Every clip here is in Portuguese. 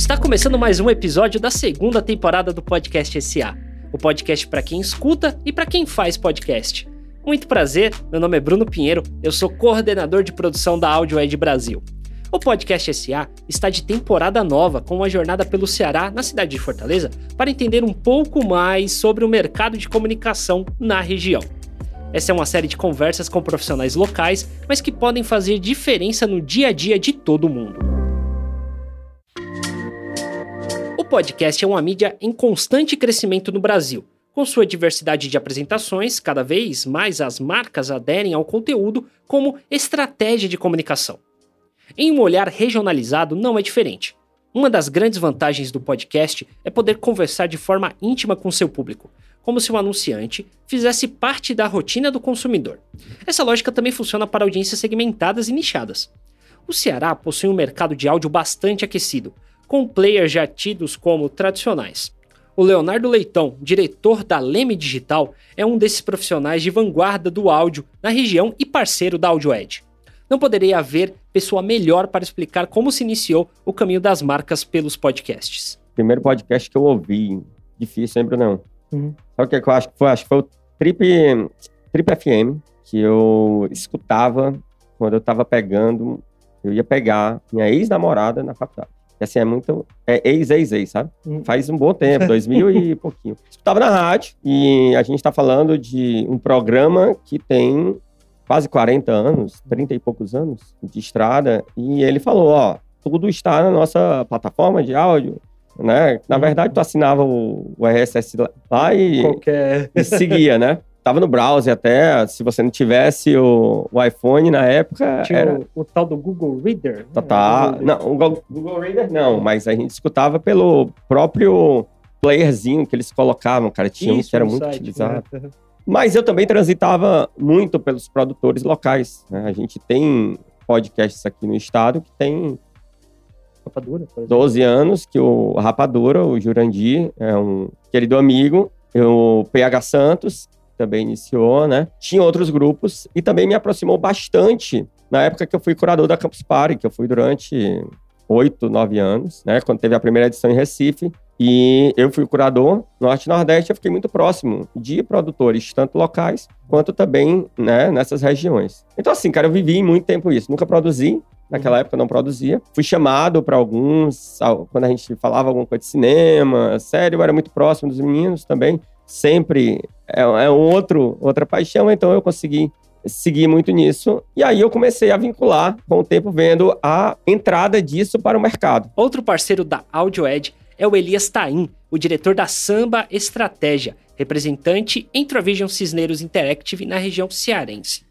Está começando mais um episódio da segunda temporada do Podcast SA. O podcast para quem escuta e para quem faz podcast. Muito prazer, meu nome é Bruno Pinheiro, eu sou coordenador de produção da Audio Ed Brasil. O Podcast SA está de temporada nova com uma jornada pelo Ceará, na cidade de Fortaleza, para entender um pouco mais sobre o mercado de comunicação na região. Essa é uma série de conversas com profissionais locais, mas que podem fazer diferença no dia a dia de todo mundo. Podcast é uma mídia em constante crescimento no Brasil. Com sua diversidade de apresentações, cada vez mais as marcas aderem ao conteúdo como estratégia de comunicação. Em um olhar regionalizado, não é diferente. Uma das grandes vantagens do podcast é poder conversar de forma íntima com seu público, como se o anunciante fizesse parte da rotina do consumidor. Essa lógica também funciona para audiências segmentadas e nichadas. O Ceará possui um mercado de áudio bastante aquecido, com players já tidos como tradicionais. O Leonardo Leitão, diretor da Leme Digital, é um desses profissionais de vanguarda do áudio na região e parceiro da AudioEd. Não poderia haver pessoa melhor para explicar como se iniciou o caminho das marcas pelos podcasts. Primeiro podcast que eu ouvi, difícil, lembro não. Uhum. Sabe o que eu acho que foi? Acho que foi o Trip, Trip FM, que eu escutava quando eu estava pegando, eu ia pegar minha ex-namorada na faculdade. E assim, é muito. É ex-ex-ex, sabe? Uhum. Faz um bom tempo, 2000 e pouquinho. Escutava na rádio e a gente está falando de um programa que tem quase 40 anos, 30 e poucos anos de estrada, e ele falou, ó, tudo está na nossa plataforma de áudio, né? Na uhum. verdade, tu assinava o, o RSS lá e, Qualquer... e seguia, né? Tava no browser até, se você não tivesse o, o iPhone na época. Tinha era... o, o, tal do Google Reader. Tá, tá. Não, o Google, Google Reader não, mas a gente escutava pelo próprio playerzinho que eles colocavam, cara. Tinha Isso, um que era muito site, utilizado. Né? Mas eu também transitava muito pelos produtores locais. Né? A gente tem podcasts aqui no estado que tem Rapadura, 12 anos, que o Rapadura, o Jurandir, é um querido amigo, o PH Santos também iniciou, né? Tinha outros grupos e também me aproximou bastante na época que eu fui curador da Campus Party, que eu fui durante oito, nove anos, né? Quando teve a primeira edição em Recife. E eu fui curador Norte e Nordeste, eu fiquei muito próximo de produtores, tanto locais quanto também né, nessas regiões. Então, assim, cara, eu vivi muito tempo isso. Nunca produzi, naquela época não produzia. Fui chamado para alguns, quando a gente falava alguma coisa de cinema, sério, eu era muito próximo dos meninos também. Sempre é, é um outro, outra paixão, então eu consegui seguir muito nisso. E aí eu comecei a vincular, com o tempo, vendo a entrada disso para o mercado. Outro parceiro da AudioEd é o Elias Tain, o diretor da Samba Estratégia, representante Entrovision Cisneiros Interactive na região cearense.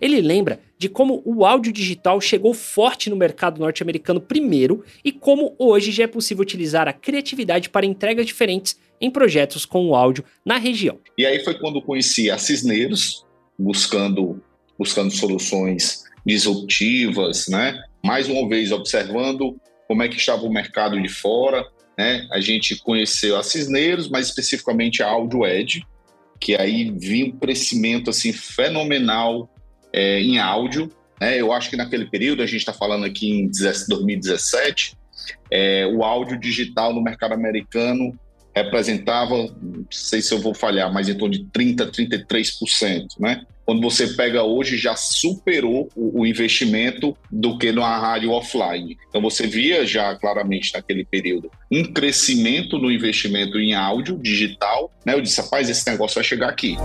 Ele lembra de como o áudio digital chegou forte no mercado norte-americano primeiro e como hoje já é possível utilizar a criatividade para entregas diferentes em projetos com o áudio na região. E aí foi quando conheci a Cisneiros, buscando, buscando soluções disruptivas, né? Mais uma vez observando como é que estava o mercado de fora, né? A gente conheceu a Cisneiros, mais especificamente a Audio Edge, que aí vinha um crescimento assim fenomenal é, em áudio. Né? Eu acho que naquele período, a gente está falando aqui em 2017, é, o áudio digital no mercado americano representava, não sei se eu vou falhar, mas em torno de 30%, 33%, né? Quando você pega hoje, já superou o, o investimento do que na rádio offline. Então você via já claramente naquele período um crescimento no investimento em áudio digital, né? Eu disse, rapaz, esse negócio vai chegar aqui.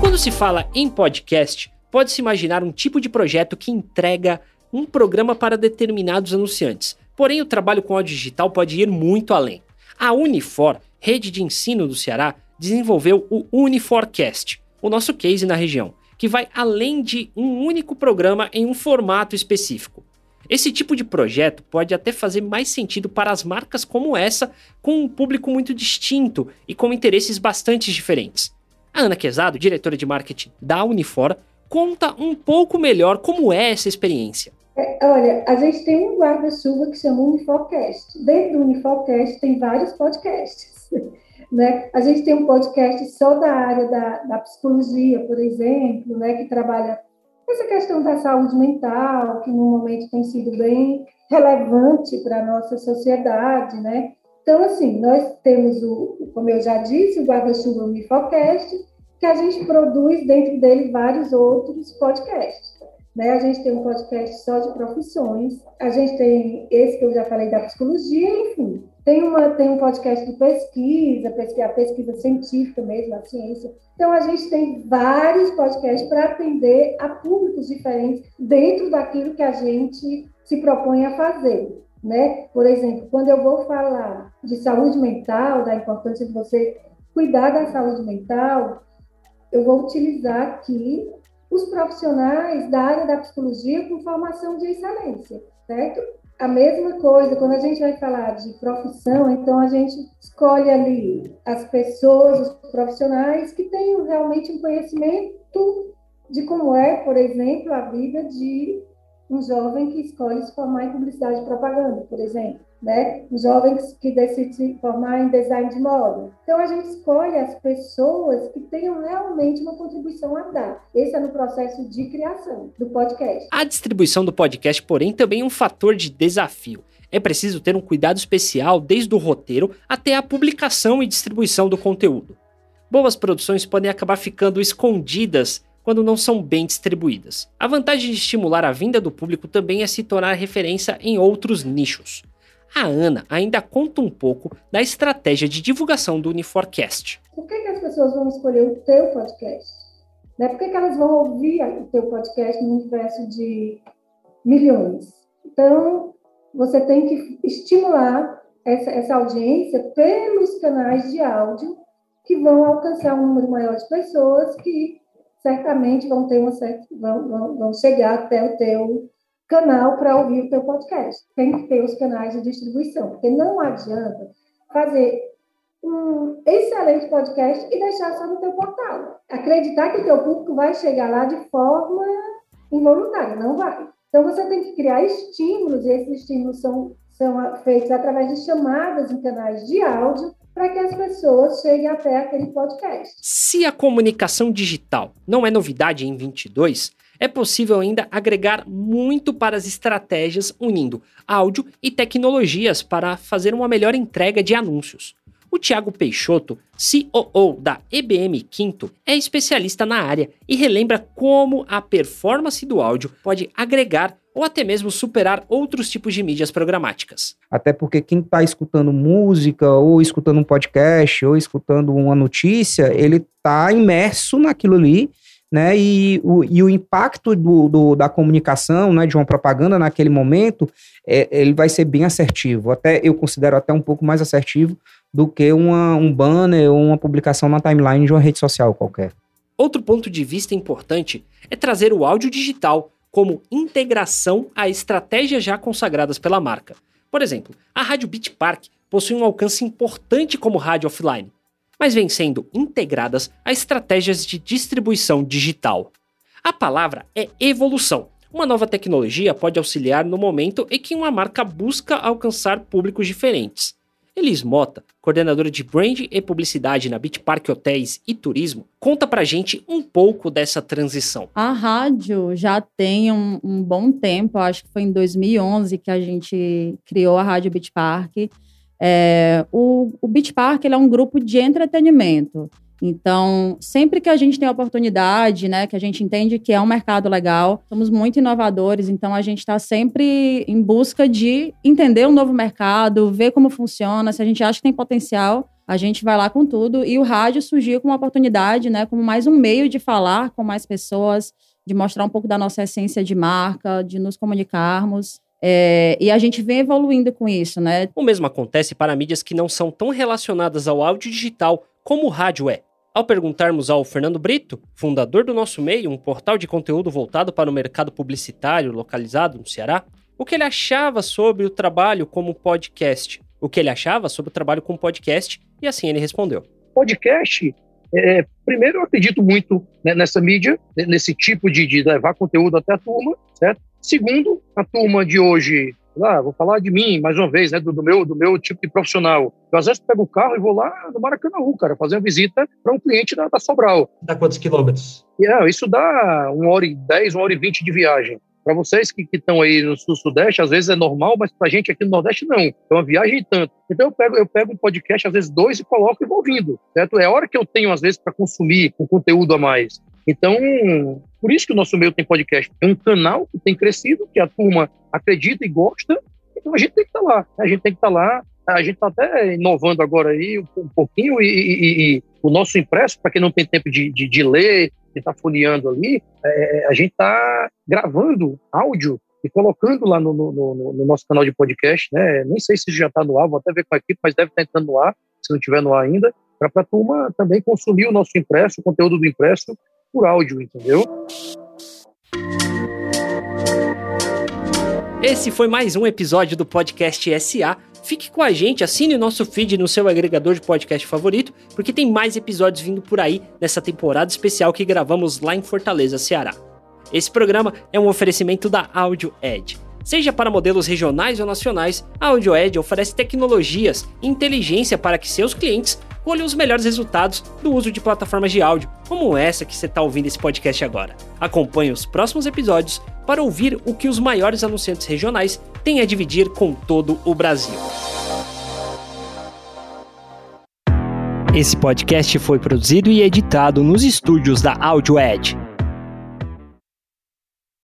Quando se fala em podcast, pode-se imaginar um tipo de projeto que entrega um programa para determinados anunciantes Porém, o trabalho com áudio digital pode ir muito além. A Unifor, rede de ensino do Ceará, desenvolveu o Uniforcast, o nosso case na região, que vai além de um único programa em um formato específico. Esse tipo de projeto pode até fazer mais sentido para as marcas como essa, com um público muito distinto e com interesses bastante diferentes. A Ana Quezado, diretora de marketing da Unifor, conta um pouco melhor como é essa experiência. É, olha, a gente tem um guarda-chuva que chama Unifocast. Dentro do Unifocast tem vários podcasts. Né? A gente tem um podcast só da área da, da psicologia, por exemplo, né, que trabalha essa questão da saúde mental, que no momento tem sido bem relevante para a nossa sociedade, né? Então, assim, nós temos, o, como eu já disse, o Guarda-Chuva Unifocast, que a gente produz dentro dele vários outros podcasts. Né? A gente tem um podcast só de profissões, a gente tem esse que eu já falei da psicologia, enfim. Tem, uma, tem um podcast de pesquisa, pesquisa, pesquisa científica mesmo, a ciência. Então, a gente tem vários podcasts para atender a públicos diferentes dentro daquilo que a gente se propõe a fazer. Né? Por exemplo, quando eu vou falar de saúde mental, da importância de você cuidar da saúde mental, eu vou utilizar aqui os profissionais da área da psicologia com formação de excelência, certo? A mesma coisa, quando a gente vai falar de profissão, então a gente escolhe ali as pessoas, os profissionais que tenham realmente um conhecimento de como é, por exemplo, a vida de um jovem que escolhe se formar em publicidade e propaganda, por exemplo né? Jovens que decidem se formar em design de moda. Então, a gente escolhe as pessoas que tenham realmente uma contribuição a dar. Esse é no processo de criação do podcast. A distribuição do podcast, porém, também é um fator de desafio. É preciso ter um cuidado especial desde o roteiro até a publicação e distribuição do conteúdo. Boas produções podem acabar ficando escondidas quando não são bem distribuídas. A vantagem de estimular a vinda do público também é se tornar referência em outros nichos a Ana ainda conta um pouco da estratégia de divulgação do Uniforcast. Por que, que as pessoas vão escolher o teu podcast? Né? Por que, que elas vão ouvir o teu podcast no universo de milhões? Então, você tem que estimular essa, essa audiência pelos canais de áudio que vão alcançar um número maior de pessoas que certamente vão ter uma certa, vão, vão, vão chegar até o teu canal para ouvir o teu podcast. Tem que ter os canais de distribuição, porque não adianta fazer um excelente podcast e deixar só no teu portal. Acreditar que o teu público vai chegar lá de forma involuntária, não vai. Então você tem que criar estímulos, e esses estímulos são, são feitos através de chamadas em canais de áudio para que as pessoas cheguem até aquele podcast. Se a comunicação digital não é novidade em 22, é possível ainda agregar muito para as estratégias unindo áudio e tecnologias para fazer uma melhor entrega de anúncios. O Thiago Peixoto, COO da EBM Quinto, é especialista na área e relembra como a performance do áudio pode agregar ou até mesmo superar outros tipos de mídias programáticas. Até porque quem está escutando música, ou escutando um podcast, ou escutando uma notícia, ele está imerso naquilo ali né? E o, e o impacto do, do, da comunicação, né, de uma propaganda naquele momento, é, ele vai ser bem assertivo. Até eu considero até um pouco mais assertivo do que uma, um banner ou uma publicação na timeline de uma rede social qualquer. Outro ponto de vista importante é trazer o áudio digital como integração a estratégias já consagradas pela marca. Por exemplo, a Rádio Beat Park possui um alcance importante como rádio offline, mas vêm sendo integradas a estratégias de distribuição digital. A palavra é evolução. Uma nova tecnologia pode auxiliar no momento em que uma marca busca alcançar públicos diferentes. Elis Mota, coordenadora de brand e publicidade na Beach Park Hotéis e Turismo, conta pra gente um pouco dessa transição. A rádio já tem um, um bom tempo, acho que foi em 2011 que a gente criou a Rádio Beach Park. É, o, o Beach Park é um grupo de entretenimento. Então, sempre que a gente tem a oportunidade, né, que a gente entende que é um mercado legal, somos muito inovadores, então a gente está sempre em busca de entender um novo mercado, ver como funciona, se a gente acha que tem potencial, a gente vai lá com tudo. E o rádio surgiu como uma oportunidade, né, como mais um meio de falar com mais pessoas, de mostrar um pouco da nossa essência de marca, de nos comunicarmos. É, e a gente vem evoluindo com isso, né? O mesmo acontece para mídias que não são tão relacionadas ao áudio digital como o rádio é. Ao perguntarmos ao Fernando Brito, fundador do Nosso Meio, um portal de conteúdo voltado para o mercado publicitário localizado no Ceará, o que ele achava sobre o trabalho como podcast, o que ele achava sobre o trabalho com podcast, e assim ele respondeu. Podcast, é, primeiro eu acredito muito né, nessa mídia, nesse tipo de, de levar conteúdo até a turma, certo? Segundo, a turma de hoje ah, vou falar de mim mais uma vez, né, do, do, meu, do meu tipo de profissional. Eu às vezes pego o carro e vou lá no Maracanã, cara, fazer uma visita para um cliente da, da Sobral. Dá quantos quilômetros? Yeah, isso dá uma hora e dez, uma hora e vinte de viagem. Para vocês que estão aí no sul-sudeste, às vezes é normal, mas para a gente aqui no Nordeste não. É uma viagem e tanto. Então eu pego, eu pego um podcast, às vezes dois, e coloco e vou ouvindo, certo? É a hora que eu tenho, às vezes, para consumir um conteúdo a mais. Então, por isso que o nosso meio tem podcast. É um canal que tem crescido, que a turma acredita e gosta, então a gente tem que estar tá lá. A gente tem que estar tá lá. A gente está até inovando agora aí um pouquinho e, e, e o nosso impresso, para quem não tem tempo de, de, de ler, que está folheando ali, é, a gente está gravando áudio e colocando lá no, no, no, no, nosso canal de podcast, né? Nem sei se já está no ar, vou até ver com a equipe, mas deve estar tá entrando no ar, se não estiver no ar ainda, para a turma também consumir o nosso impresso, o conteúdo do impresso, por áudio, entendeu? Esse foi mais um episódio do podcast SA. Fique com a gente, assine o nosso feed no seu agregador de podcast favorito, porque tem mais episódios vindo por aí nessa temporada especial que gravamos lá em Fortaleza, Ceará. Esse programa é um oferecimento da Audio Edge. Seja para modelos regionais ou nacionais, a Audio Edge oferece tecnologias e inteligência para que seus clientes colham os melhores resultados do uso de plataformas de áudio, como essa que você está ouvindo esse podcast agora. Acompanhe os próximos episódios para ouvir o que os maiores anunciantes regionais têm a dividir com todo o Brasil. Esse podcast foi produzido e editado nos estúdios da Audio Edge